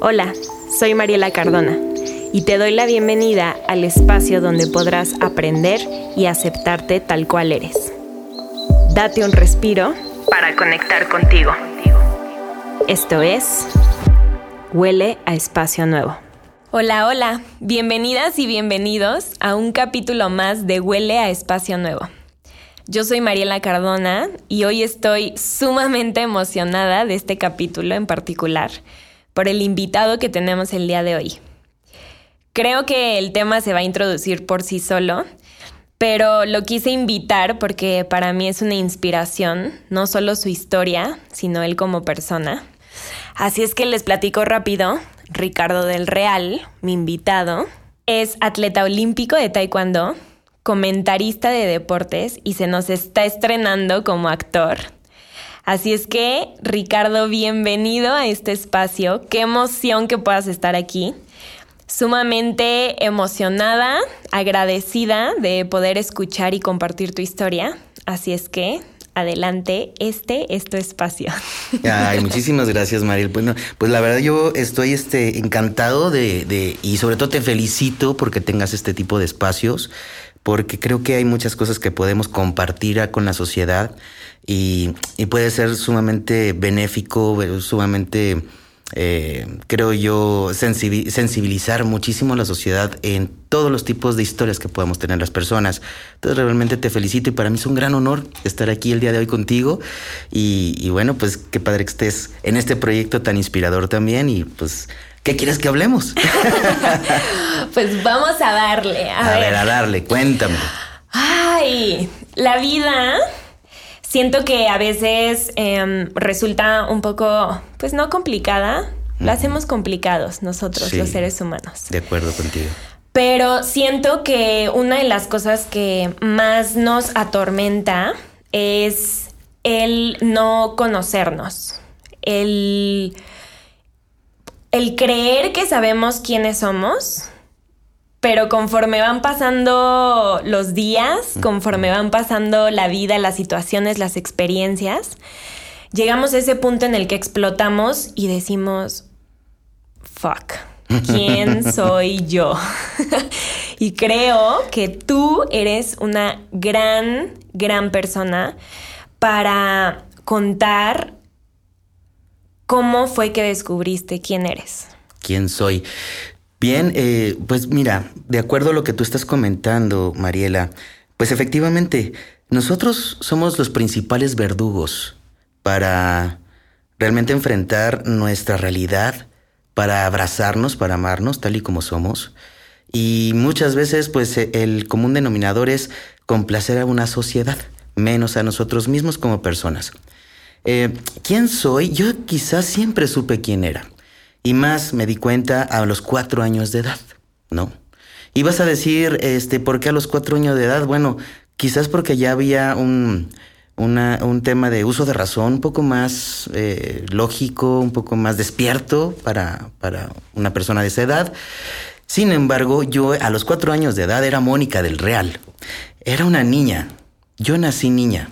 Hola, soy Mariela Cardona y te doy la bienvenida al espacio donde podrás aprender y aceptarte tal cual eres. Date un respiro para conectar contigo. Esto es Huele a Espacio Nuevo. Hola, hola, bienvenidas y bienvenidos a un capítulo más de Huele a Espacio Nuevo. Yo soy Mariela Cardona y hoy estoy sumamente emocionada de este capítulo en particular por el invitado que tenemos el día de hoy. Creo que el tema se va a introducir por sí solo, pero lo quise invitar porque para mí es una inspiración, no solo su historia, sino él como persona. Así es que les platico rápido. Ricardo del Real, mi invitado, es atleta olímpico de Taekwondo, comentarista de deportes y se nos está estrenando como actor. Así es que, Ricardo, bienvenido a este espacio. Qué emoción que puedas estar aquí. Sumamente emocionada, agradecida de poder escuchar y compartir tu historia. Así es que, adelante, este es tu espacio. Ay, muchísimas gracias, Mariel. Bueno, pues la verdad yo estoy este, encantado de, de, y sobre todo te felicito porque tengas este tipo de espacios, porque creo que hay muchas cosas que podemos compartir con la sociedad y, y puede ser sumamente benéfico, sumamente eh, creo yo, sensibilizar muchísimo a la sociedad en todos los tipos de historias que podemos tener las personas. Entonces, realmente te felicito y para mí es un gran honor estar aquí el día de hoy contigo. Y, bueno, pues qué padre que estés en este proyecto tan inspirador también. Y pues, ¿qué quieres que hablemos? pues vamos a darle. A, ver. ver, a darle, cuéntame. Ay, la vida siento que a veces em, resulta un poco, pues no complicada, lo hacemos complicados nosotros, los seres humanos. De acuerdo contigo. Pero siento que una de las cosas que más nos atormenta es el no conocernos, el, el creer que sabemos quiénes somos pero conforme van pasando los días, conforme van pasando la vida, las situaciones, las experiencias, llegamos a ese punto en el que explotamos y decimos, fuck, ¿quién soy yo? y creo que tú eres una gran, gran persona para contar cómo fue que descubriste quién eres. ¿Quién soy? Bien, eh, pues mira, de acuerdo a lo que tú estás comentando, Mariela, pues efectivamente, nosotros somos los principales verdugos para realmente enfrentar nuestra realidad, para abrazarnos, para amarnos tal y como somos. Y muchas veces, pues el común denominador es complacer a una sociedad, menos a nosotros mismos como personas. Eh, ¿Quién soy? Yo quizás siempre supe quién era. Y más me di cuenta a los cuatro años de edad, ¿no? Y vas a decir, este, ¿por qué a los cuatro años de edad? Bueno, quizás porque ya había un, un tema de uso de razón un poco más eh, lógico, un poco más despierto para, para una persona de esa edad. Sin embargo, yo a los cuatro años de edad era Mónica del Real. Era una niña. Yo nací niña.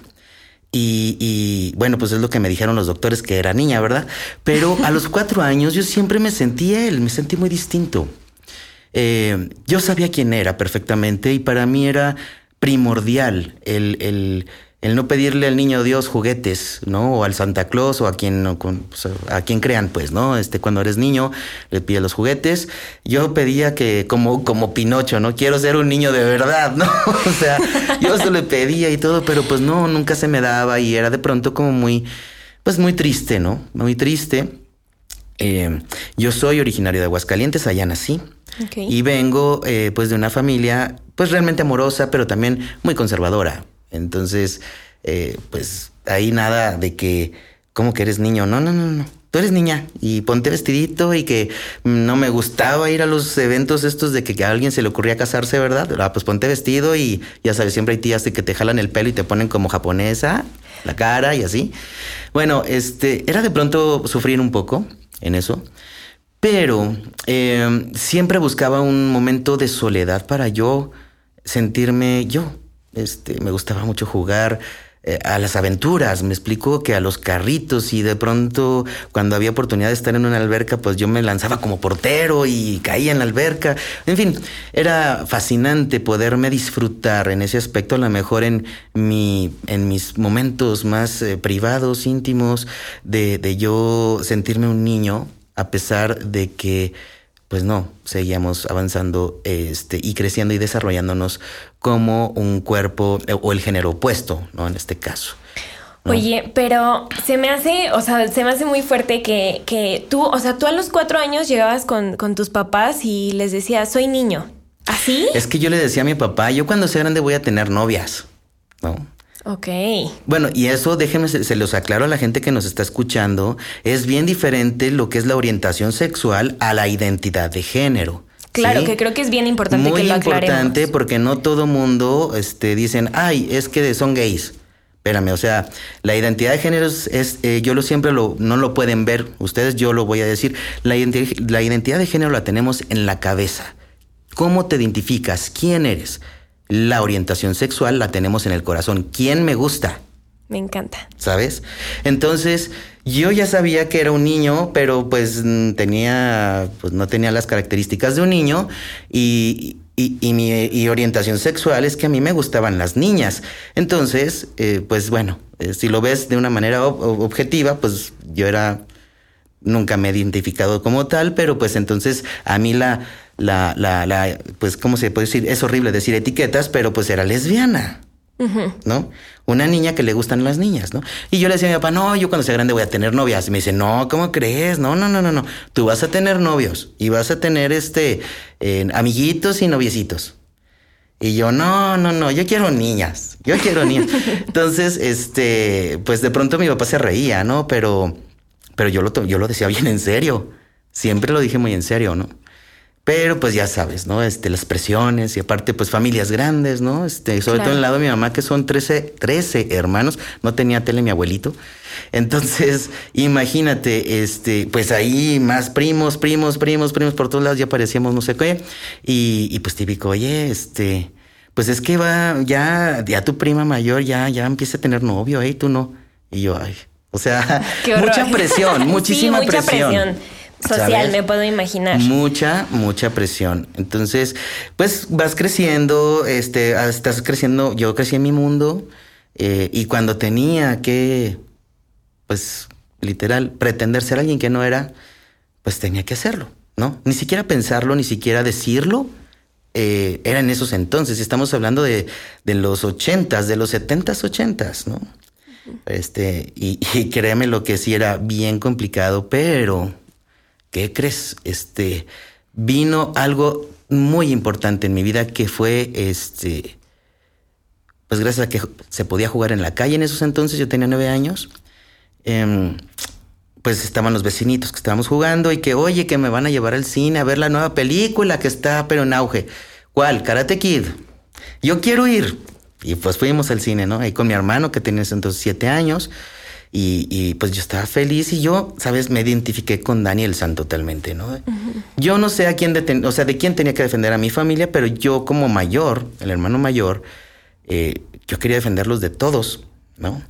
Y, bueno, pues es lo que me dijeron los doctores que era niña, ¿verdad? Pero a los cuatro años yo siempre me sentí él, me sentí muy distinto. Eh, yo sabía quién era perfectamente y para mí era primordial el, el el no pedirle al niño Dios juguetes, ¿no? O al Santa Claus o a quien, pues, a quien crean, pues, ¿no? Este, cuando eres niño, le pide los juguetes. Yo pedía que, como, como Pinocho, ¿no? Quiero ser un niño de verdad, ¿no? o sea, yo se le pedía y todo, pero pues no, nunca se me daba y era de pronto como muy, pues muy triste, ¿no? Muy triste. Eh, yo soy originario de Aguascalientes, allá nací. Y vengo, eh, pues, de una familia, pues, realmente amorosa, pero también muy conservadora. Entonces, eh, pues ahí nada de que, ¿cómo que eres niño? No, no, no, no. Tú eres niña y ponte vestidito y que no me gustaba ir a los eventos estos de que, a alguien se le ocurría casarse, ¿verdad? Ah, pues ponte vestido y ya sabes, siempre hay tías de que te jalan el pelo y te ponen como japonesa, la cara y así. Bueno, este, era de pronto sufrir un poco en eso, pero eh, siempre buscaba un momento de soledad para yo sentirme yo. Este, me gustaba mucho jugar eh, a las aventuras, me explicó que a los carritos y de pronto cuando había oportunidad de estar en una alberca, pues yo me lanzaba como portero y caía en la alberca. En fin, era fascinante poderme disfrutar en ese aspecto, a lo mejor en, mi, en mis momentos más eh, privados, íntimos, de, de yo sentirme un niño, a pesar de que pues no, seguíamos avanzando este, y creciendo y desarrollándonos como un cuerpo eh, o el género opuesto, ¿no? En este caso. Oye, pero se me hace, o sea, se me hace muy fuerte que, que tú, o sea, tú a los cuatro años llegabas con, con tus papás y les decías, soy niño. ¿Así? Es que yo le decía a mi papá, yo cuando sea grande voy a tener novias, ¿no? Ok. Bueno, y eso déjenme, se, los aclaro a la gente que nos está escuchando, es bien diferente lo que es la orientación sexual a la identidad de género. Claro, que creo que es bien importante Muy que lo importante porque no todo mundo este, dicen, ay, es que son gays. Espérame, o sea, la identidad de género es, eh, yo lo siempre lo, no lo pueden ver, ustedes yo lo voy a decir, la, la identidad de género la tenemos en la cabeza. ¿Cómo te identificas? ¿Quién eres? La orientación sexual la tenemos en el corazón. ¿Quién me gusta? Me encanta. ¿Sabes? Entonces, yo ya sabía que era un niño, pero pues tenía, pues no tenía las características de un niño y, y, mi orientación sexual es que a mí me gustaban las niñas. Entonces, eh, pues bueno, eh, si lo ves de una manera objetiva, pues yo era, nunca me he identificado como tal, pero pues entonces a mí la, la, la, la, pues, ¿cómo se puede decir? Es horrible decir etiquetas, pero pues era lesbiana. ¿No? Una niña que le gustan las niñas, ¿no? Y yo le decía a mi papá, no, yo cuando sea grande voy a tener novias. Y me dice, no, ¿cómo crees? No, no, no, no, no. Tú vas a tener novios y vas a tener este eh, amiguitos y noviecitos. Y yo, no, no, no, yo quiero niñas, yo quiero niñas. Entonces, este, pues de pronto mi papá se reía, ¿no? Pero, pero yo lo, yo lo decía bien en serio. Siempre lo dije muy en serio, ¿no? Pero pues ya sabes, ¿no? Este, las presiones y aparte pues familias grandes, ¿no? Este, sobre todo en el lado de mi mamá que son 13, 13 hermanos, no tenía tele mi abuelito. Entonces, imagínate, este, pues ahí más primos, primos, primos, primos por todos lados ya parecíamos no sé qué. Y, y pues típico, oye, este, pues es que va, ya, ya tu prima mayor ya, ya empieza a tener novio, ¿eh? Tú no. Y yo, ay, o sea, mucha presión, muchísima mucha presión social, me puedo imaginar. Mucha, mucha presión. Entonces, pues vas creciendo, este, ah, estás creciendo, yo crecí en mi mundo eh, y cuando tenía que, pues, literal, pretender ser alguien que no era, pues tenía que hacerlo, ¿no? Ni siquiera pensarlo, ni siquiera decirlo. Eh, era en esos entonces, estamos hablando de, de los ochentas, de los setentas, ochentas, ¿no? Este, y, y créeme lo que sí era bien complicado, pero ¿qué crees? Este, vino algo muy importante en mi vida que fue, este, pues gracias a que se podía jugar en la calle en esos entonces, yo tenía nueve años, em, pues estaban los vecinitos que estábamos jugando y que, oye, que me van a llevar al cine a ver la nueva película que está, pero en auge. ¿Cuál? Karate Kid. Yo quiero ir. Y pues fuimos al cine, ¿no? Ahí con mi hermano que tenía entonces siete años. Y, pues yo estaba feliz y yo, sabes, me identifiqué con Daniel San totalmente, ¿no? Yo no sé a quién, o sea, de quién tenía que defender a mi familia, pero yo como mayor, el hermano mayor, eh, yo quería defenderlos de todos, ¿no?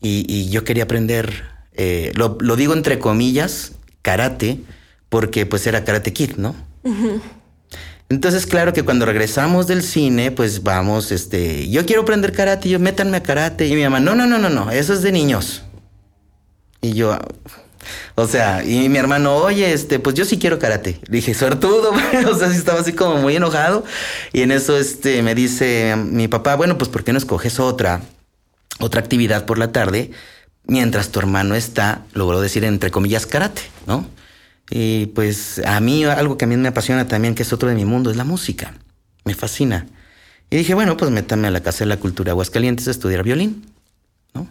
Y, yo quería aprender, eh, lo, digo entre comillas, karate, porque pues era karate kid, ¿no? Entonces, claro que cuando regresamos del cine, pues vamos, este, yo quiero aprender karate, yo métanme a karate. Y mi mamá, no, no, no, no, no, eso es de niños. Y yo, o sea, y mi hermano, oye, este, pues yo sí quiero karate. Le dije, suertudo, o sea, sí estaba así como muy enojado. Y en eso, este, me dice mi papá, bueno, pues ¿por qué no escoges otra, otra actividad por la tarde? Mientras tu hermano está, logró decir entre comillas, karate, ¿no? Y pues a mí algo que a mí me apasiona también, que es otro de mi mundo, es la música. Me fascina. Y dije, bueno, pues métame a la Casa de la Cultura Aguascalientes a estudiar violín. ¿no?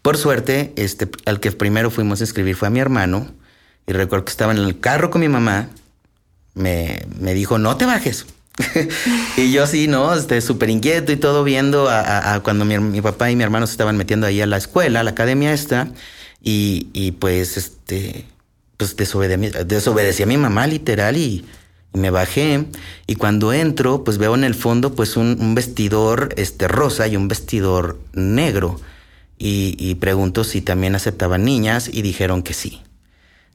Por suerte, este, al que primero fuimos a escribir fue a mi hermano. Y recuerdo que estaba en el carro con mi mamá. Me, me dijo, no te bajes. y yo sí, ¿no? Este, súper inquieto y todo viendo a, cuando mi, mi, papá y mi hermano se estaban metiendo ahí a la escuela, a la academia esta. Y, y pues, este, pues desobedecí, a mi mamá literal y, me bajé y cuando entro, pues veo en el fondo pues un, vestidor este, rosa y un vestidor negro. Y, pregunto si también aceptaban niñas y dijeron que sí.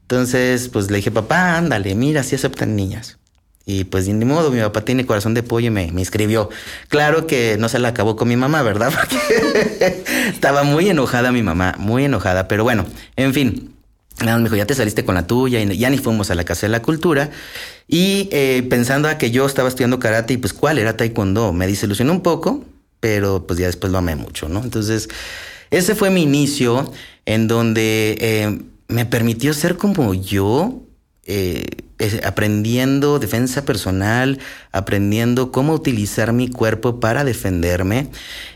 Entonces, pues le dije, papá, ándale, mira, sí aceptan niñas. Y pues ni modo, mi papá tiene corazón de pollo y me, me inscribió. Claro que no se la acabó con mi mamá, ¿verdad? Porque estaba muy enojada mi mamá, muy enojada. Pero bueno, en fin. Me dijo, ya te saliste con la tuya ya ni fuimos a la Casa de la Cultura. Y eh, pensando a que yo estaba estudiando karate y pues cuál era taekwondo, me desilusionó un poco, pero pues ya después lo amé mucho, ¿no? Entonces, ese fue mi inicio en donde eh, me permitió ser como yo, eh, aprendiendo defensa personal, aprendiendo cómo utilizar mi cuerpo para defenderme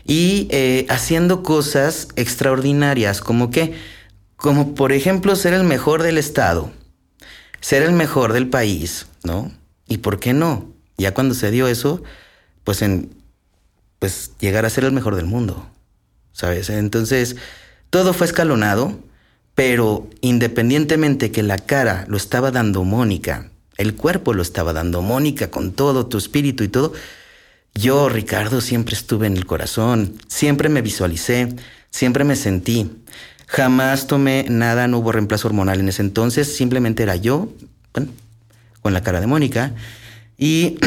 y haciendo cosas extraordinarias, como que, como por ejemplo ser el mejor del estado, ser el mejor del país, ¿no? ¿Y por qué no? Ya cuando se dio eso, pues en, pues llegar a ser el mejor del mundo, ¿sabes? Entonces, todo fue escalonado pero independientemente que la cara lo estaba dando Mónica, el cuerpo lo estaba dando Mónica con todo tu espíritu y todo, yo, Ricardo, siempre estuve en el corazón, siempre me visualicé, siempre me sentí. Jamás tomé nada, no hubo reemplazo hormonal en ese entonces, simplemente era yo, con la cara de Mónica. Y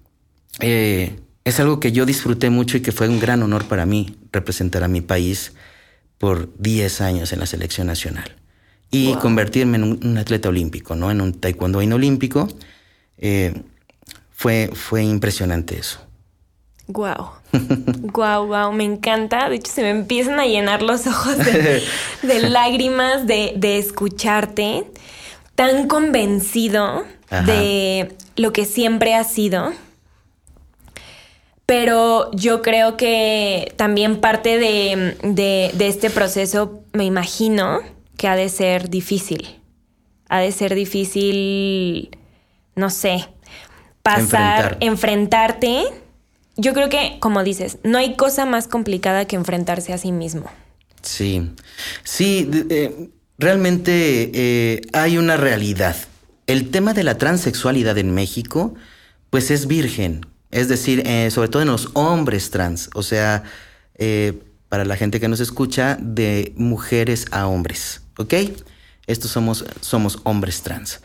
eh, es algo que yo disfruté mucho y que fue un gran honor para mí representar a mi país por 10 años en la selección nacional y convertirme en un, atleta olímpico, ¿no? En un taekwondo olímpico. Eh, fue, fue impresionante eso. Wow. wow, wow, me encanta. De hecho, se me empiezan a llenar los ojos de, lágrimas de, de, escucharte tan convencido de lo que siempre has sido pero yo creo que también parte de, este proceso, me imagino, que ha de ser difícil. Ha de ser difícil, no sé, pasar, enfrentarte. Yo creo que, como dices, no hay cosa más complicada que enfrentarse a sí mismo. Sí, sí, eh, realmente eh, hay una realidad. El tema de la transexualidad en México, pues es virgen es decir, eh, sobre todo en los hombres trans, o sea, para la gente que nos escucha, de mujeres a hombres, ¿ok? Estos somos, somos hombres trans.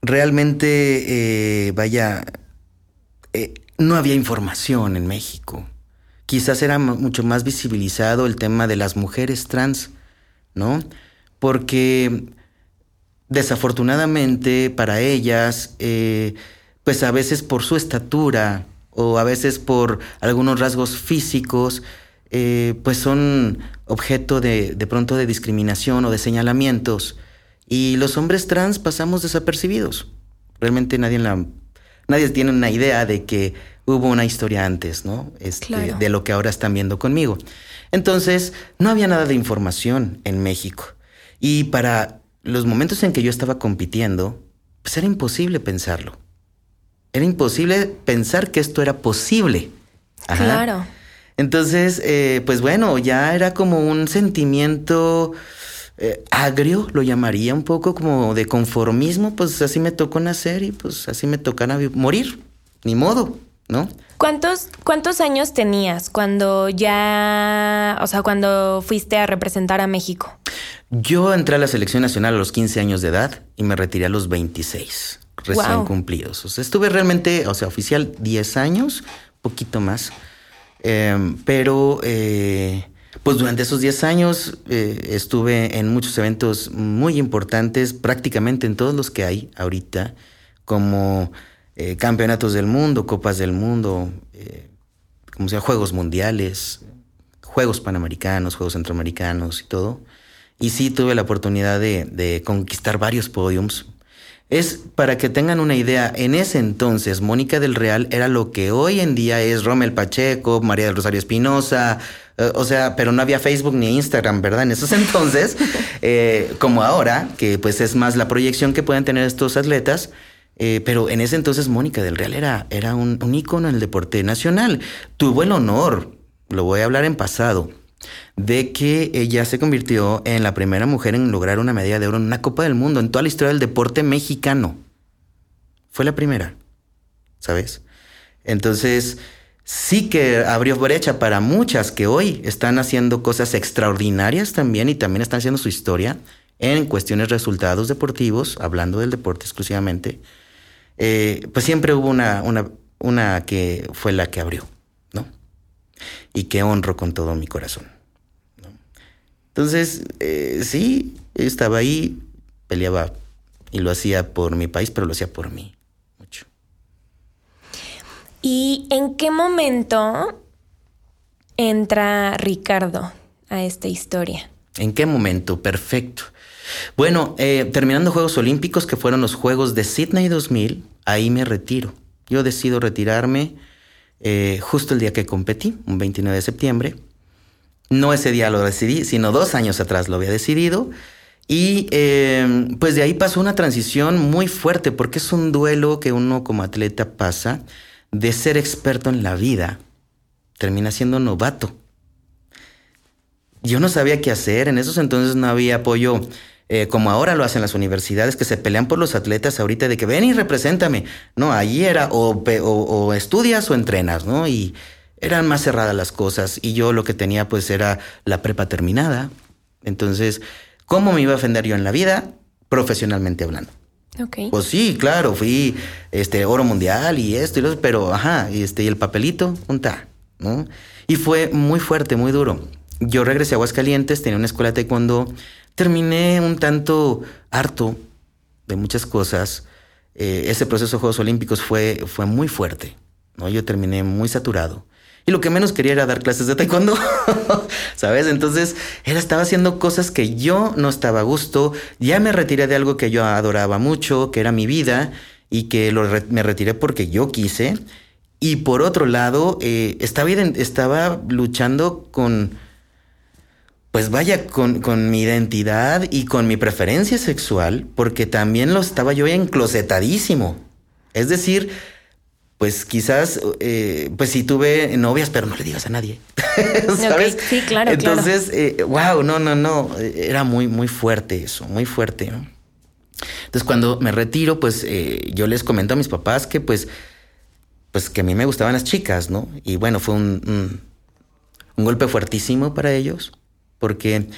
Realmente, vaya, no había información en México. Quizás era mucho más visibilizado el tema de las mujeres trans, ¿no? Porque desafortunadamente para ellas, pues a veces por su estatura o a veces por algunos rasgos físicos, eh, pues son objeto de, de pronto de discriminación o de señalamientos. Y los hombres trans pasamos desapercibidos. Realmente nadie, la, nadie tiene una idea de que hubo una historia antes, ¿no? Este, De lo que ahora están viendo conmigo. Entonces, no había nada de información en México. Y para los momentos en que yo estaba compitiendo, pues era imposible pensarlo. Era imposible pensar que esto era posible. Claro. Entonces, eh, pues bueno, ya era como un sentimiento eh, agrio, lo llamaría un poco como de conformismo, pues así me tocó nacer y pues así me tocará morir, ni modo, ¿no? ¿Cuántos, ¿Cuántos años tenías cuando ya, o sea, cuando fuiste a representar a México? Yo entré a la selección nacional a los 15 años de edad y me retiré a los 26 recién cumplidos. O sea, estuve realmente, o sea, oficial 10 años, poquito más. Em, pero, eh, pues durante esos 10 años eh, estuve en muchos eventos muy importantes, prácticamente en todos los que hay ahorita, como eh, campeonatos del mundo, copas del mundo, como sea, juegos mundiales, juegos panamericanos, juegos centroamericanos y todo. Y sí tuve la oportunidad de, de conquistar varios podiums, es para que tengan una idea, en ese entonces Mónica del Real era lo que hoy en día es Rommel Pacheco, María del Rosario Espinosa, eh, o sea, pero no había Facebook ni Instagram, ¿verdad? En esos entonces, eh, como ahora, que pues es más la proyección que pueden tener estos atletas. Eh, pero en ese entonces Mónica del Real era, era un, un ícono en el deporte nacional. Tuvo el honor, lo voy a hablar en pasado, de que ella se convirtió en la primera mujer en lograr una medalla de oro en una Copa del Mundo, en toda la historia del deporte mexicano. Fue la primera, ¿sabes? Entonces, sí que abrió brecha para muchas que hoy están haciendo cosas extraordinarias también y también están haciendo su historia en cuestiones resultados deportivos, hablando del deporte exclusivamente. Eh, pues siempre hubo una, una, que fue la que abrió, ¿no? Y que honro con todo mi corazón. Entonces, eh, sí, estaba ahí, peleaba y lo hacía por mi país, pero lo hacía por mí. ¿Y en qué momento entra Ricardo a esta historia? ¿En qué momento? Perfecto. Bueno, eh, terminando Juegos Olímpicos, que fueron los Juegos de Sydney 2000, ahí me retiro. Yo decido retirarme eh, justo el día que competí, un 29 de septiembre. No ese día lo decidí, sino dos años atrás lo había decidido. Y eh, pues de ahí pasó una transición muy fuerte, porque es un duelo que uno como atleta pasa de ser experto en la vida, termina siendo novato. Yo no sabía qué hacer, en esos entonces no había apoyo eh, como ahora lo hacen las universidades, que se pelean por los atletas ahorita de que ven y represéntame. No, allí era o, o estudias o entrenas, ¿no? Y eran más cerradas las cosas y yo lo que tenía pues era la prepa terminada. Entonces, ¿cómo me iba a ofender yo en la vida? Profesionalmente hablando. Pues sí, claro, fui este oro mundial y esto y lo pero ajá, y este y el papelito, un ¿no? Y fue muy fuerte, muy duro. Yo regresé a Aguascalientes, tenía una escuela de taekwondo, terminé un tanto harto de muchas cosas. Eh, ese proceso de Juegos Olímpicos fue, fue muy fuerte, ¿no? Yo terminé muy saturado. Y lo que menos quería era dar clases de taekwondo, ¿sabes? Entonces, él estaba haciendo cosas que yo no estaba a gusto. Ya me retiré de algo que yo adoraba mucho, que era mi vida, y que me retiré porque yo quise. Y por otro lado, eh, estaba, estaba luchando con, pues vaya, con, con, mi identidad y con mi preferencia sexual, porque también lo estaba yo enclosetadísimo. Es decir, pues quizás, eh, pues sí tuve novias, pero no le digas a nadie. ¿Sabes? Sí, claro. Entonces, wow, eh, no, no, no, era muy, muy fuerte eso, muy fuerte. Entonces, cuando me retiro, pues eh, yo les comento a mis papás que, pues, pues que a mí me gustaban las chicas, ¿no? Y bueno, fue un, un golpe fuertísimo para ellos, porque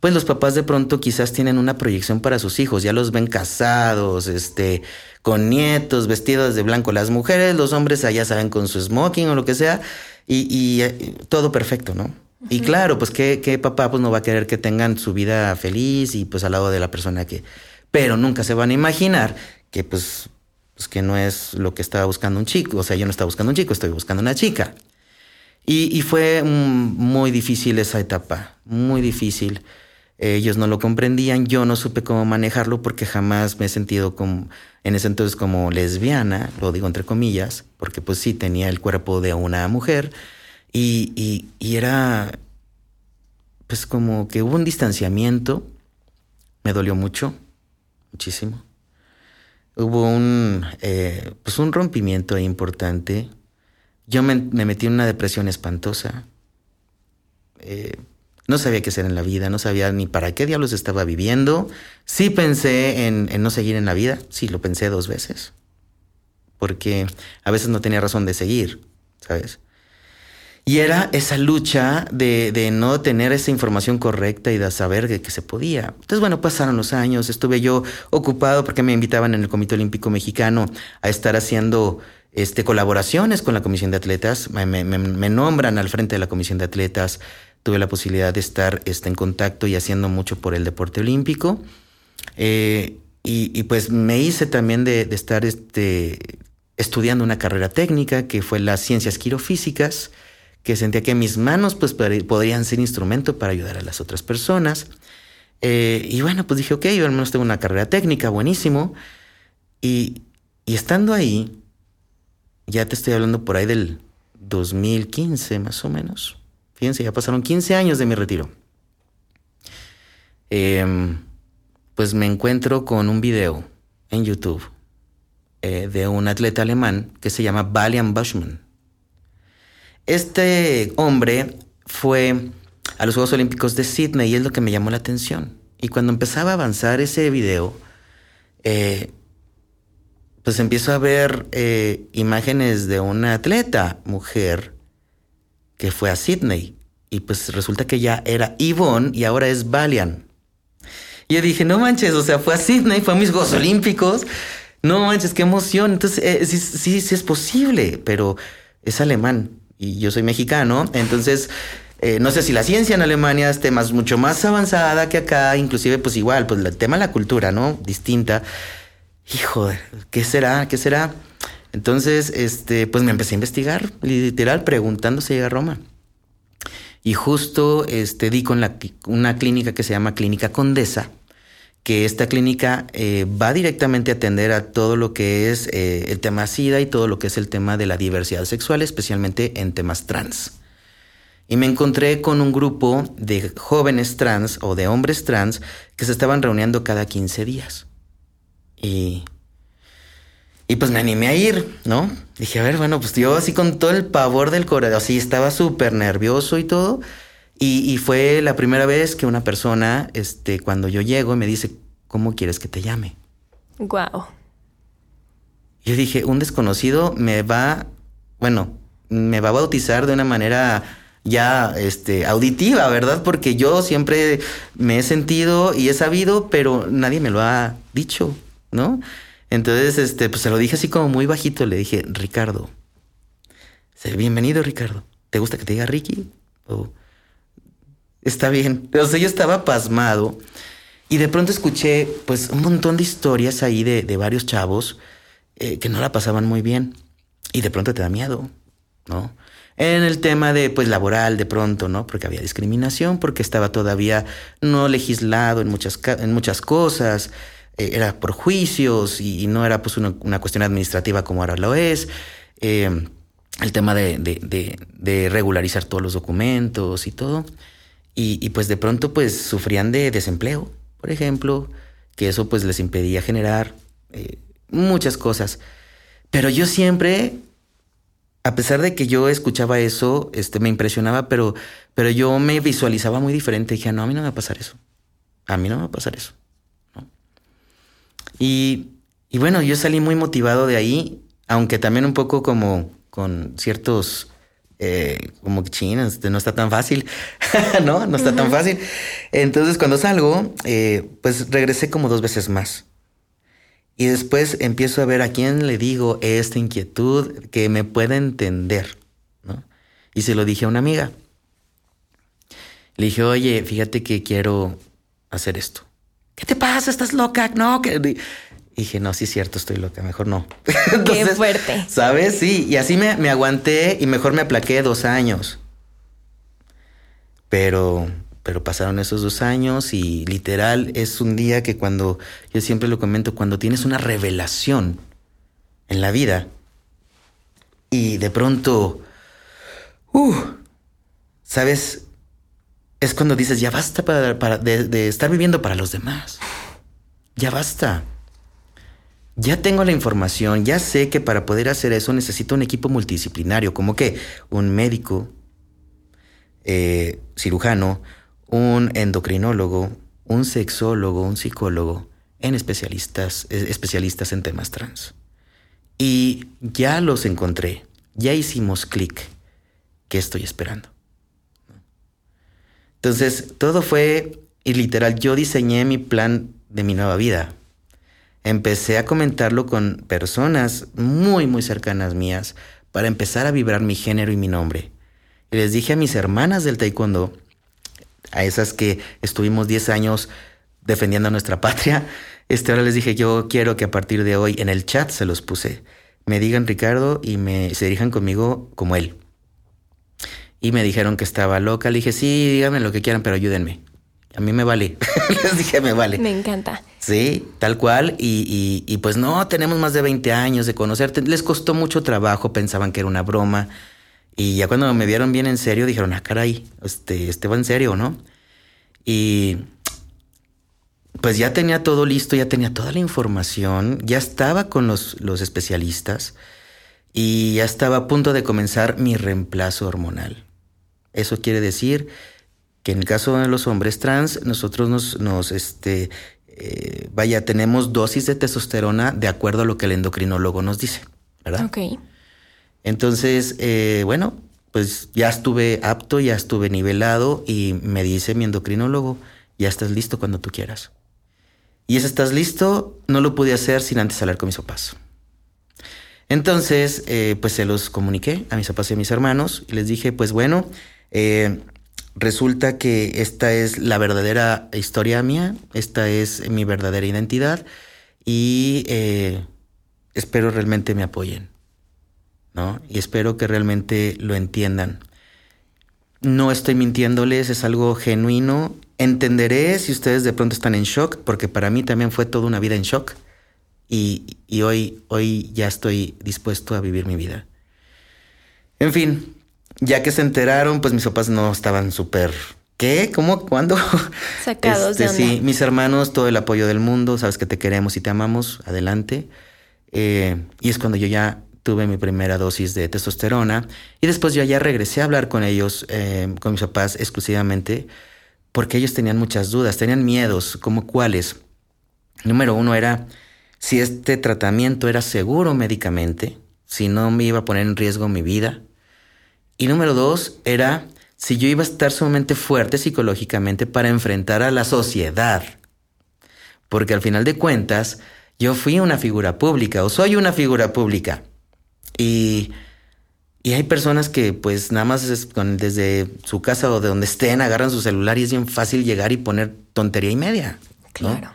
pues los papás de pronto quizás tienen una proyección para sus hijos, ya los ven casados, este, con nietos, vestidos de blanco las mujeres, los hombres allá saben con su smoking o lo que sea, y, eh, todo perfecto, ¿no? Y claro, pues ¿qué, ¿qué, papá pues no va a querer que tengan su vida feliz y pues al lado de la persona que... Pero nunca se van a imaginar que pues, pues que no es lo que estaba buscando un chico, o sea, yo no estaba buscando un chico, estoy buscando una chica. Y, y fue muy difícil esa etapa, muy difícil ellos no lo comprendían, yo no supe cómo manejarlo porque jamás me he sentido como, en ese entonces como lesbiana, lo digo entre comillas, porque pues sí tenía el cuerpo de una mujer y, y, era pues como que hubo un distanciamiento, me dolió mucho, muchísimo. Hubo un, eh, pues un rompimiento importante. Yo me, me metí en una depresión espantosa. Eh, no sabía qué hacer en la vida, no sabía ni para qué diablos estaba viviendo. Sí pensé en, no seguir en la vida, sí lo pensé dos veces, porque a veces no tenía razón de seguir, ¿sabes? Y era esa lucha de, no tener esa información correcta y de saber que, que, se podía. Entonces, bueno, pasaron los años, estuve yo ocupado porque me invitaban en el Comité Olímpico Mexicano a estar haciendo este, colaboraciones con la Comisión de Atletas. Me nombran al frente de la Comisión de Atletas tuve la posibilidad de estar este, en contacto y haciendo mucho por el deporte olímpico. Eh, y, pues me hice también de, estar este, estudiando una carrera técnica que fue las ciencias quirofísicas, que sentía que mis manos pues podrían ser instrumento para ayudar a las otras personas. Eh, y bueno, pues dije, ok, yo al menos tengo una carrera técnica, buenísimo. Y, y estando ahí, ya te estoy hablando por ahí del 2015 más o menos, Fíjense, ya pasaron 15 años de mi retiro. Em, pues me encuentro con un video en YouTube eh, de un atleta alemán que se llama Valian Bushman. Este hombre fue a los Juegos Olímpicos de Sydney y es lo que me llamó la atención. Y cuando empezaba a avanzar ese video, eh, pues empiezo a ver eh, imágenes de una atleta, mujer, que fue a Sydney. Y pues resulta que ya era Yvonne y ahora es Valian. Y yo dije, no manches, o sea, fue a Sydney, fue a mis Juegos Olímpicos. No manches, qué emoción. Entonces, eh, sí, sí, sí es posible, pero es alemán y yo soy mexicano. Entonces, eh, no sé si la ciencia en Alemania esté más, mucho más avanzada que acá, inclusive pues igual, pues el tema de la cultura, ¿no? Distinta. Hijo, ¿qué será? ¿Qué será? Entonces, este, pues me empecé a investigar, literal, preguntando si llega a Roma. Y justo este, di con la, una clínica que se llama Clínica Condesa, que esta clínica eh, va directamente a atender a todo lo que es eh, el tema SIDA y todo lo que es el tema de la diversidad sexual, especialmente en temas trans. Y me encontré con un grupo de jóvenes trans o de hombres trans que se estaban reuniendo cada 15 días. Y, y pues me animé a ir, ¿no? Dije, a ver, bueno, pues yo así con todo el pavor del corazón, así estaba súper nervioso y todo. Y, fue la primera vez que una persona, este, cuando yo llego, me dice, ¿cómo quieres que te llame? Wow. Yo dije, un desconocido me va, bueno, me va a bautizar de una manera ya este, auditiva, ¿verdad? Porque yo siempre me he sentido y he sabido, pero nadie me lo ha dicho, ¿no? Entonces, este, pues se lo dije así como muy bajito, le dije, Ricardo. Bienvenido, Ricardo. ¿Te gusta que te diga Ricky? O está bien. O sea, yo estaba pasmado y de pronto escuché pues un montón de historias ahí de, de varios chavos eh, que no la pasaban muy bien y de pronto te da miedo, ¿no? En el tema de pues laboral de pronto, ¿no? Porque había discriminación, porque estaba todavía no legislado en muchas, en muchas cosas, eh, era por juicios y, no era pues una, cuestión administrativa como ahora lo es. Eh, el tema de regularizar todos los documentos y todo. Y, pues de pronto pues sufrían de desempleo, por ejemplo, que eso pues les impedía generar eh, muchas cosas. Pero yo siempre, a pesar de que yo escuchaba eso, este, me impresionaba, pero, pero yo me visualizaba muy diferente. Dije, no, a mí no me va a pasar eso. A mí no me va a pasar eso. Y, y bueno, yo salí muy motivado de ahí, aunque también un poco como con ciertos eh, como que no está tan fácil, ¿no? No está tan fácil. Entonces cuando salgo, eh, pues regresé como dos veces más. Y después empiezo a ver a quién le digo esta inquietud que me pueda entender, ¿no? Y se lo dije a una amiga. Le dije, oye, fíjate que quiero hacer esto. ¿Qué te pasa? ¿Estás loca? No, que dije, no, sí es cierto, estoy loca, mejor no. Qué fuerte. ¿Sabes? Sí, y así me, me, aguanté y mejor me aplaqué dos años. Pero, pero pasaron esos dos años y literal es un día que cuando, yo siempre lo comento, cuando tienes una revelación en la vida y de pronto, uh, ¿sabes? Es cuando dices, ya basta para, de estar viviendo para los demás. Ya basta ya tengo la información, ya sé que para poder hacer eso necesito un equipo multidisciplinario, como que un médico, eh, cirujano, un endocrinólogo, un sexólogo, un psicólogo, en especialistas, especialistas en temas trans. Y ya los encontré, ya hicimos clic. ¿Qué estoy esperando? Entonces, todo fue, y literal, yo diseñé mi plan de mi nueva vida empecé a comentarlo con personas muy, muy cercanas mías para empezar a vibrar mi género y mi nombre. Y les dije a mis hermanas del taekwondo, a esas que estuvimos 10 años defendiendo nuestra patria, este, ahora les dije, yo quiero que a partir de hoy, en el chat se los puse, me digan Ricardo y me, se dirijan conmigo como él. Y me dijeron que estaba loca. Le dije, sí, díganme lo que quieran, pero ayúdenme. A mí me vale. Les dije, me vale. Me encanta. Sí, tal cual. Y, y, pues no, tenemos más de 20 años de conocerte. Les costó mucho trabajo, pensaban que era una broma. Y ya cuando me vieron bien en serio, dijeron, ah, caray, este, este va en serio, ¿no? Y pues ya tenía todo listo, ya tenía toda la información, ya estaba con los, los especialistas y ya estaba a punto de comenzar mi reemplazo hormonal. Eso quiere decir que en el caso de los hombres trans, nosotros nos, nos este, eh, vaya, tenemos dosis de testosterona de acuerdo a lo que el endocrinólogo nos dice, ¿verdad? Ok. Entonces, eh, bueno, pues ya estuve apto, ya estuve nivelado y me dice mi endocrinólogo, ya estás listo cuando tú quieras. Y ese estás listo, no lo pude hacer sin antes hablar con mis papás. Entonces, eh, pues se los comuniqué a mis papás y a mis hermanos y les dije, pues bueno, eh, resulta que esta es la verdadera historia mía, esta es mi verdadera identidad y eh, espero realmente me apoyen, ¿no? Y espero que realmente lo entiendan. No estoy mintiéndoles, es algo genuino. Entenderé si ustedes de pronto están en shock, porque para mí también fue toda una vida en shock y, hoy, hoy ya estoy dispuesto a vivir mi vida. En fin, ya que se enteraron, pues mis papás no estaban súper... ¿Qué? ¿Cómo? ¿Cuándo? Sacados de este, Sí, mis hermanos, todo el apoyo del mundo, sabes que te queremos y te amamos, adelante. Eh, y es cuando yo ya tuve mi primera dosis de testosterona y después yo ya regresé a hablar con ellos, eh, con mis papás exclusivamente, porque ellos tenían muchas dudas, tenían miedos, como cuáles. Número uno era si este tratamiento era seguro médicamente, si no me iba a poner en riesgo mi vida. Y número dos era si yo iba a estar sumamente fuerte psicológicamente para enfrentar a la sociedad. Porque al final de cuentas, yo fui una figura pública o soy una figura pública. Y, y hay personas que pues nada más desde su casa o de donde estén agarran su celular y es bien fácil llegar y poner tontería y media. Claro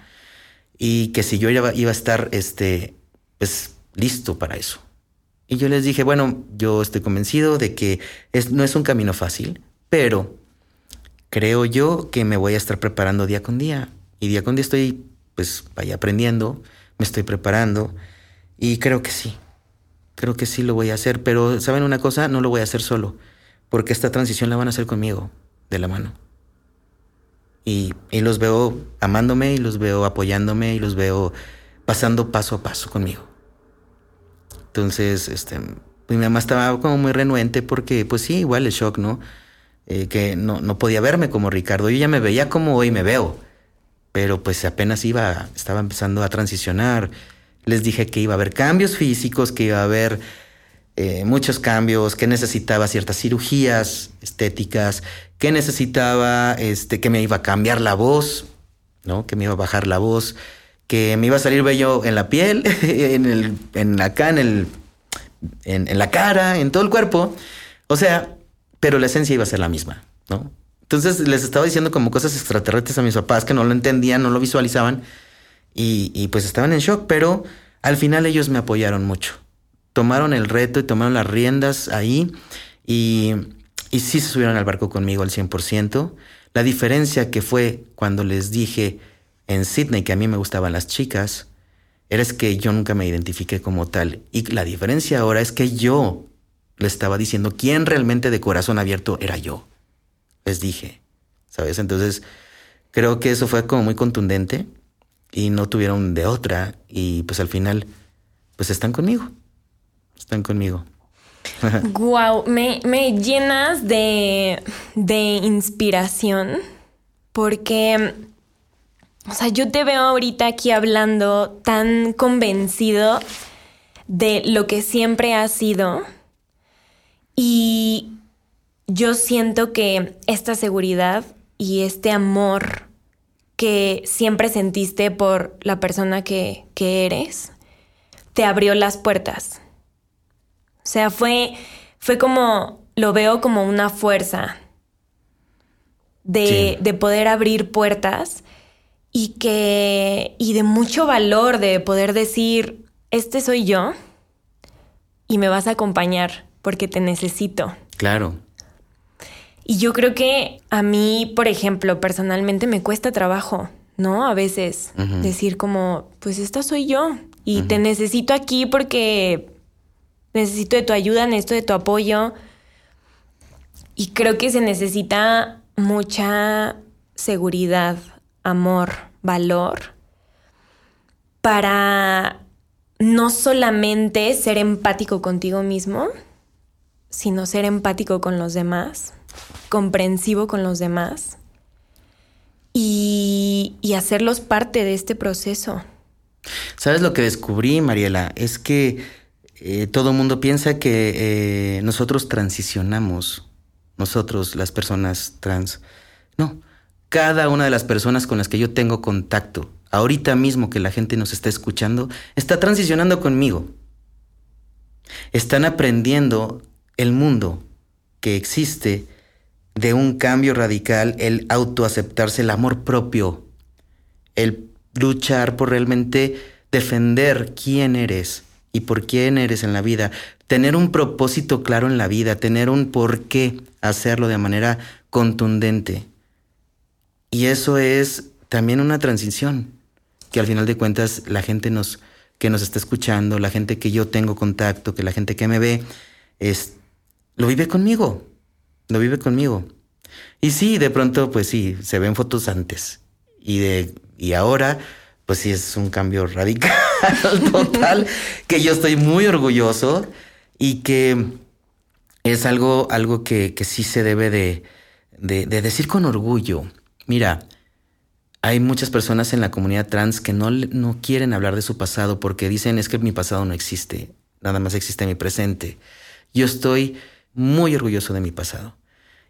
y que si yo iba, iba a estar este, pues, listo para eso. Y yo les dije, bueno, yo estoy convencido de que es, no es un camino fácil, pero creo yo que me voy a estar preparando día con día. Y día con día estoy, pues, vaya aprendiendo, me estoy preparando y creo que sí. Creo que sí lo voy a hacer, pero ¿saben una cosa? No lo voy a hacer solo, porque esta transición la van a hacer conmigo, de la mano. Y, los veo amándome y los veo apoyándome y los veo pasando paso a paso conmigo. Entonces, este, mi mamá estaba como muy renuente porque, pues sí, igual el shock, ¿no? Eh, que no, no podía verme como Ricardo. Yo ya me veía como hoy me veo, pero pues apenas iba, estaba empezando a transicionar. Les dije que iba a haber cambios físicos, que iba a haber eh, muchos cambios, que necesitaba ciertas cirugías estéticas, que necesitaba, este, que me iba a cambiar la voz, ¿no? Que me iba a bajar la voz, que me iba a salir bello en la piel, en el, en acá, en el, en, la cara, en todo el cuerpo. O sea, pero la esencia iba a ser la misma, ¿no? Entonces les estaba diciendo como cosas extraterrestres a mis papás que no lo entendían, no lo visualizaban y, y pues estaban en shock, pero al final ellos me apoyaron mucho tomaron el reto y tomaron las riendas ahí y, y sí se subieron al barco conmigo al 100%. La diferencia que fue cuando les dije en Sydney que a mí me gustaban las chicas, era es que yo nunca me identifiqué como tal. Y la diferencia ahora es que yo le estaba diciendo quién realmente de corazón abierto era yo. Les dije, ¿sabes? Entonces, creo que eso fue como muy contundente y no tuvieron de otra y pues al final, pues están conmigo están conmigo. Wow, me, llenas de, de inspiración porque, o sea, yo te veo ahorita aquí hablando tan convencido de lo que siempre has sido y yo siento que esta seguridad y este amor que siempre sentiste por la persona que, que eres te abrió las puertas. O sea, fue, fue como, lo veo como una fuerza de, de poder abrir puertas y que, y de mucho valor de poder decir, este soy yo y me vas a acompañar porque te necesito. Claro. Y yo creo que a mí, por ejemplo, personalmente me cuesta trabajo, ¿no? A veces decir como, pues esta soy yo y te necesito aquí porque necesito de tu ayuda, necesito de tu apoyo. Y creo que se necesita mucha seguridad, amor, valor para no solamente ser empático contigo mismo, sino ser empático con los demás, comprensivo con los demás y, hacerlos parte de este proceso. ¿Sabes lo que descubrí, Mariela? Es que eh, todo el mundo piensa que eh, nosotros transicionamos, nosotros las personas trans. No, cada una de las personas con las que yo tengo contacto, ahorita mismo que la gente nos está escuchando, está transicionando conmigo. Están aprendiendo el mundo que existe de un cambio radical, el autoaceptarse, el amor propio, el luchar por realmente defender quién eres y por quién eres en la vida, tener un propósito claro en la vida, tener un por qué hacerlo de manera contundente. Y eso es también una transición, que al final de cuentas la gente nos, que nos está escuchando, la gente que yo tengo contacto, que la gente que me ve, es, lo vive conmigo, lo vive conmigo. Y sí, de pronto, pues sí, se ven fotos antes. Y de, y ahora, pues sí es un cambio radical, total, que yo estoy muy orgulloso y que es algo, algo que, que sí se debe de, de, de, decir con orgullo. Mira, hay muchas personas en la comunidad trans que no, no quieren hablar de su pasado porque dicen es que mi pasado no existe, nada más existe mi presente. Yo estoy muy orgulloso de mi pasado.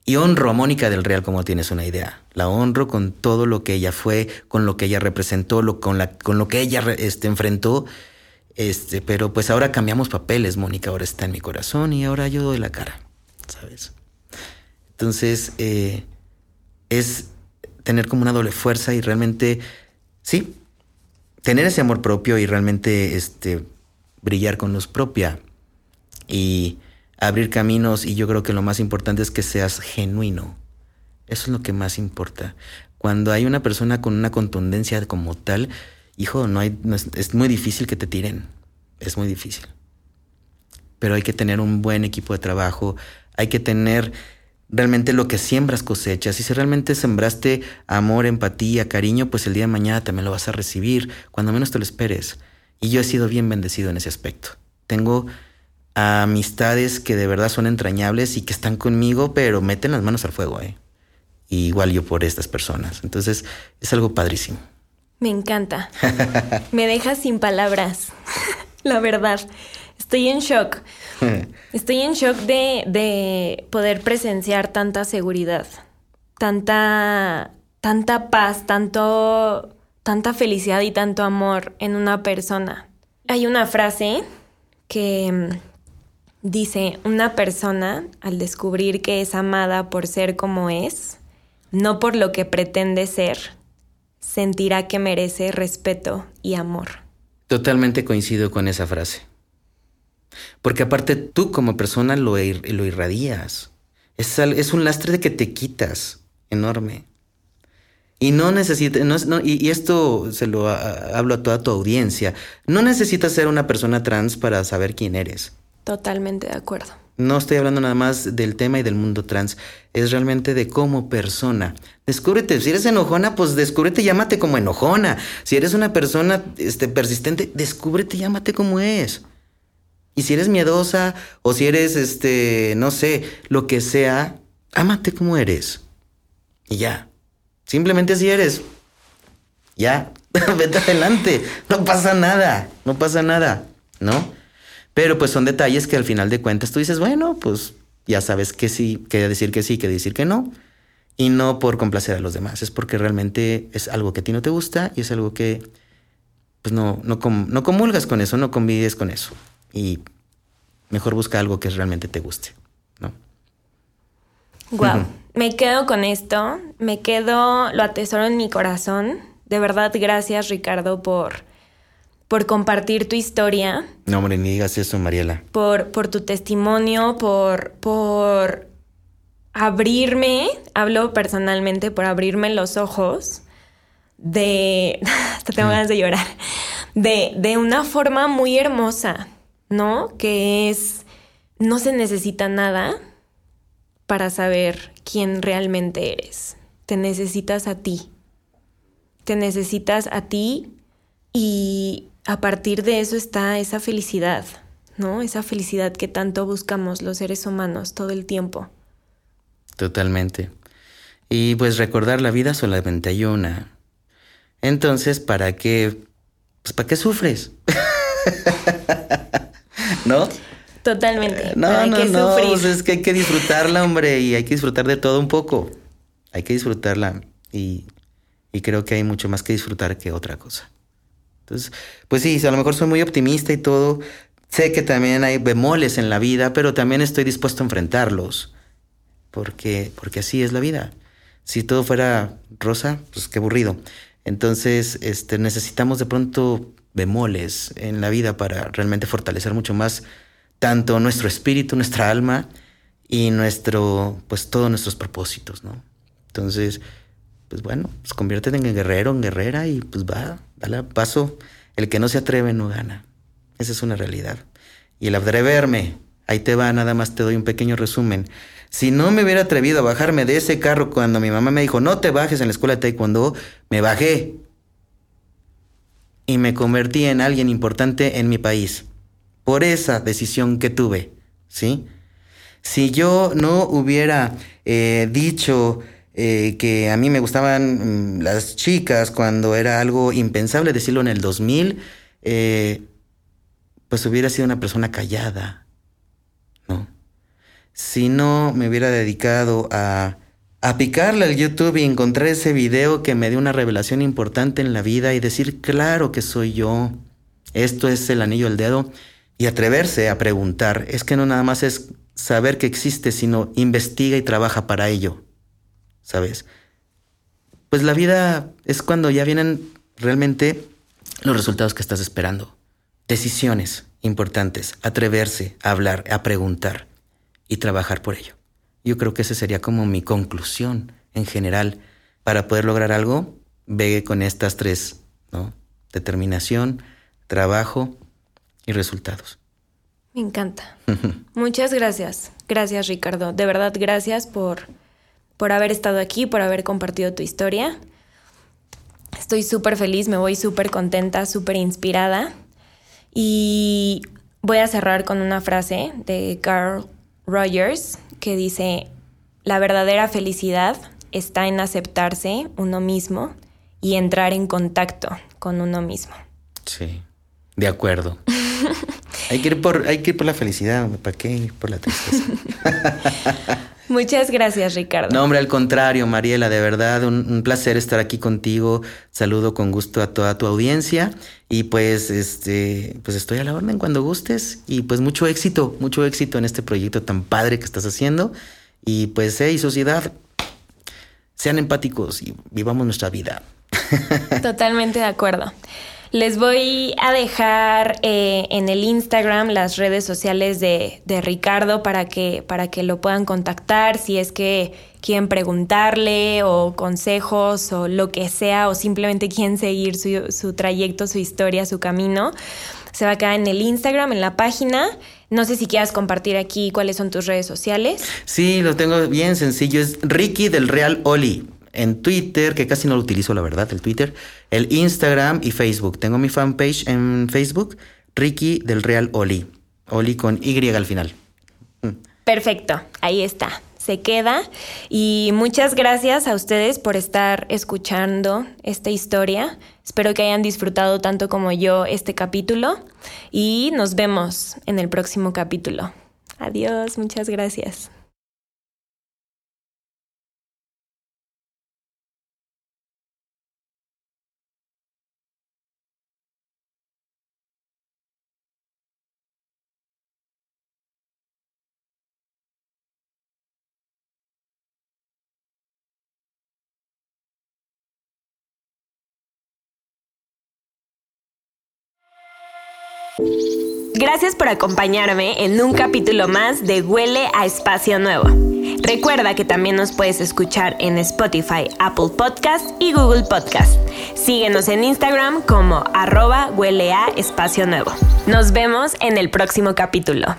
Y honro a Mónica del Real como tienes una idea. La honro con todo lo que ella fue, con lo que ella representó, con, con lo que ella este, enfrentó. Este, pero pues ahora cambiamos papeles. Mónica ahora está en mi corazón y ahora yo doy la cara, ¿sabes? Entonces, eh, es tener como una doble fuerza y realmente, sí, tener ese amor propio y realmente este, brillar con luz propia. Y abrir caminos y yo creo que lo más importante es que seas genuino. Eso es lo que más importa. Cuando hay una persona con una contundencia como tal, hijo, no hay, es, muy difícil que te tiren. Es muy difícil. Pero hay que tener un buen equipo de trabajo, hay que tener realmente lo que siembras cosechas. Y si realmente sembraste amor, empatía, cariño, pues el día de mañana también lo vas a recibir, cuando menos te lo esperes. Y yo he sido bien bendecido en ese aspecto. Tengo amistades que de verdad son entrañables y que están conmigo, pero meten las manos al fuego, ¿eh? igual yo por estas personas. Entonces es algo padrísimo. Me encanta. Me dejas sin palabras. La verdad. Estoy en shock. Estoy en shock de, de poder presenciar tanta seguridad, tanta, tanta paz, tanto, tanta felicidad y tanto amor en una persona. Hay una frase que Dice, una persona, al descubrir que es amada por ser como es, no por lo que pretende ser, sentirá que merece respeto y amor. Totalmente coincido con esa frase. Porque aparte tú como persona lo, lo irradias. Es, es, un lastre de que te quitas enorme. Y no necesitas, no, y, esto se lo hablo a toda tu audiencia, no necesitas ser una persona trans para saber quién eres. Totalmente de acuerdo. No estoy hablando nada más del tema y del mundo trans, es realmente de como persona. Descúbrete, si eres enojona, pues descúbrete, llámate como enojona. Si eres una persona este, persistente, descúbrete, llámate como es. Y si eres miedosa o si eres, este, no sé, lo que sea, ámate como eres. Y ya. Simplemente así eres. Ya, vete adelante. No pasa nada, no pasa nada, ¿no? Pero pues son detalles que al final de cuentas tú dices, bueno, pues ya sabes que sí, que decir que sí, que decir que no. Y no por complacer a los demás, es porque realmente es algo que a ti no te gusta y es algo que pues no, no, no comulgas con eso, no convives con eso. Y mejor busca algo que realmente te guste, ¿no? Wow, me quedo con esto, me quedo, lo atesoro en mi corazón. De verdad, gracias Ricardo por por compartir tu historia. No, hombre, ni digas eso, Mariela. Por, por tu testimonio, por, por abrirme, hablo personalmente, por abrirme los ojos de... Hasta tengo ganas de llorar. De, de una forma muy hermosa, ¿no? Que es... No se necesita nada para saber quién realmente eres. Te necesitas a ti. Te necesitas a ti y a partir de eso está esa felicidad, ¿no? Esa felicidad que tanto buscamos los seres humanos todo el tiempo. Totalmente. Y pues recordar la vida solamente hay una. Entonces, ¿para qué? Pues ¿para qué sufres? ¿No? Totalmente. No, no, no. Pues, es que hay que disfrutarla, hombre, y hay que disfrutar de todo un poco. Hay que disfrutarla. Y, y creo que hay mucho más que disfrutar que otra cosa. Entonces, pues sí, a lo mejor soy muy optimista y todo. Sé que también hay bemoles en la vida, pero también estoy dispuesto a enfrentarlos. Porque, porque así es la vida. Si todo fuera rosa, pues qué aburrido. Entonces, este, necesitamos de pronto bemoles en la vida para realmente fortalecer mucho más tanto nuestro espíritu, nuestra alma y nuestro, pues todos nuestros propósitos, ¿no? Entonces, pues bueno, pues conviértete en guerrero, en guerrera y pues va, dale paso. El que no se atreve no gana. Esa es una realidad. Y el atreverme, ahí te va, nada más te doy un pequeño resumen. Si no me hubiera atrevido a bajarme de ese carro cuando mi mamá me dijo, no te bajes en la escuela de taekwondo, me bajé. Y me convertí en alguien importante en mi país. Por esa decisión que tuve, ¿sí? Si yo no hubiera eh, dicho eh, que a mí me gustaban mm, las chicas cuando era algo impensable decirlo en el 2000, eh, pues hubiera sido una persona callada, ¿no? si no me hubiera dedicado a, a picarle al YouTube y encontrar ese video que me dio una revelación importante en la vida y decir, claro que soy yo, esto es el anillo al dedo, y atreverse a preguntar, es que no nada más es saber que existe, sino investiga y trabaja para ello, ¿sabes? Pues la vida es cuando ya vienen realmente los resultados que estás esperando. Decisiones importantes, atreverse a hablar, a preguntar y trabajar por ello. Yo creo que esa sería como mi conclusión en general. Para poder lograr algo, ve con estas tres, ¿no? Determinación, trabajo y resultados. Me encanta. Muchas gracias. Gracias, Ricardo. De verdad, gracias por, por haber estado aquí, por haber compartido tu historia. Estoy súper feliz, me voy súper contenta, súper inspirada. Y voy a cerrar con una frase de Carl Rogers que dice, la verdadera felicidad está en aceptarse uno mismo y entrar en contacto con uno mismo. Sí, de acuerdo. hay, que ir por, hay que ir por la felicidad, ¿para qué ir por la tristeza? Muchas gracias, Ricardo. No, hombre, al contrario, Mariela, de verdad, un, placer estar aquí contigo. Saludo con gusto a toda tu audiencia y pues, este, pues estoy a la orden cuando gustes y pues mucho éxito, mucho éxito en este proyecto tan padre que estás haciendo y pues, hey, sociedad, sean empáticos y vivamos nuestra vida. Totalmente de acuerdo. Les voy a dejar eh, en el Instagram las redes sociales de, Ricardo para que, para que lo puedan contactar si es que quieren preguntarle o consejos o lo que sea o simplemente quieren seguir su, su trayecto, su historia, su camino. Se va a quedar en el Instagram, en la página. No sé si quieras compartir aquí cuáles son tus redes sociales. Sí, lo tengo bien sencillo. Es Ricky del Real Oli en Twitter, que casi no lo utilizo, la verdad, el Twitter, el Instagram y Facebook. Tengo mi fanpage en Facebook, Ricky del Real Oli. Oli con Y al final. Mm. Perfecto, ahí está. Se queda. Y muchas gracias a ustedes por estar escuchando esta historia. Espero que hayan disfrutado tanto como yo este capítulo. Y nos vemos en el próximo capítulo. Adiós, muchas gracias. Gracias por acompañarme en un capítulo más de Huele a Espacio Nuevo. Recuerda que también nos puedes escuchar en Spotify, Apple Podcast y Google Podcast. Síguenos en Instagram como arroba huele a espacio nuevo. Nos vemos en el próximo capítulo.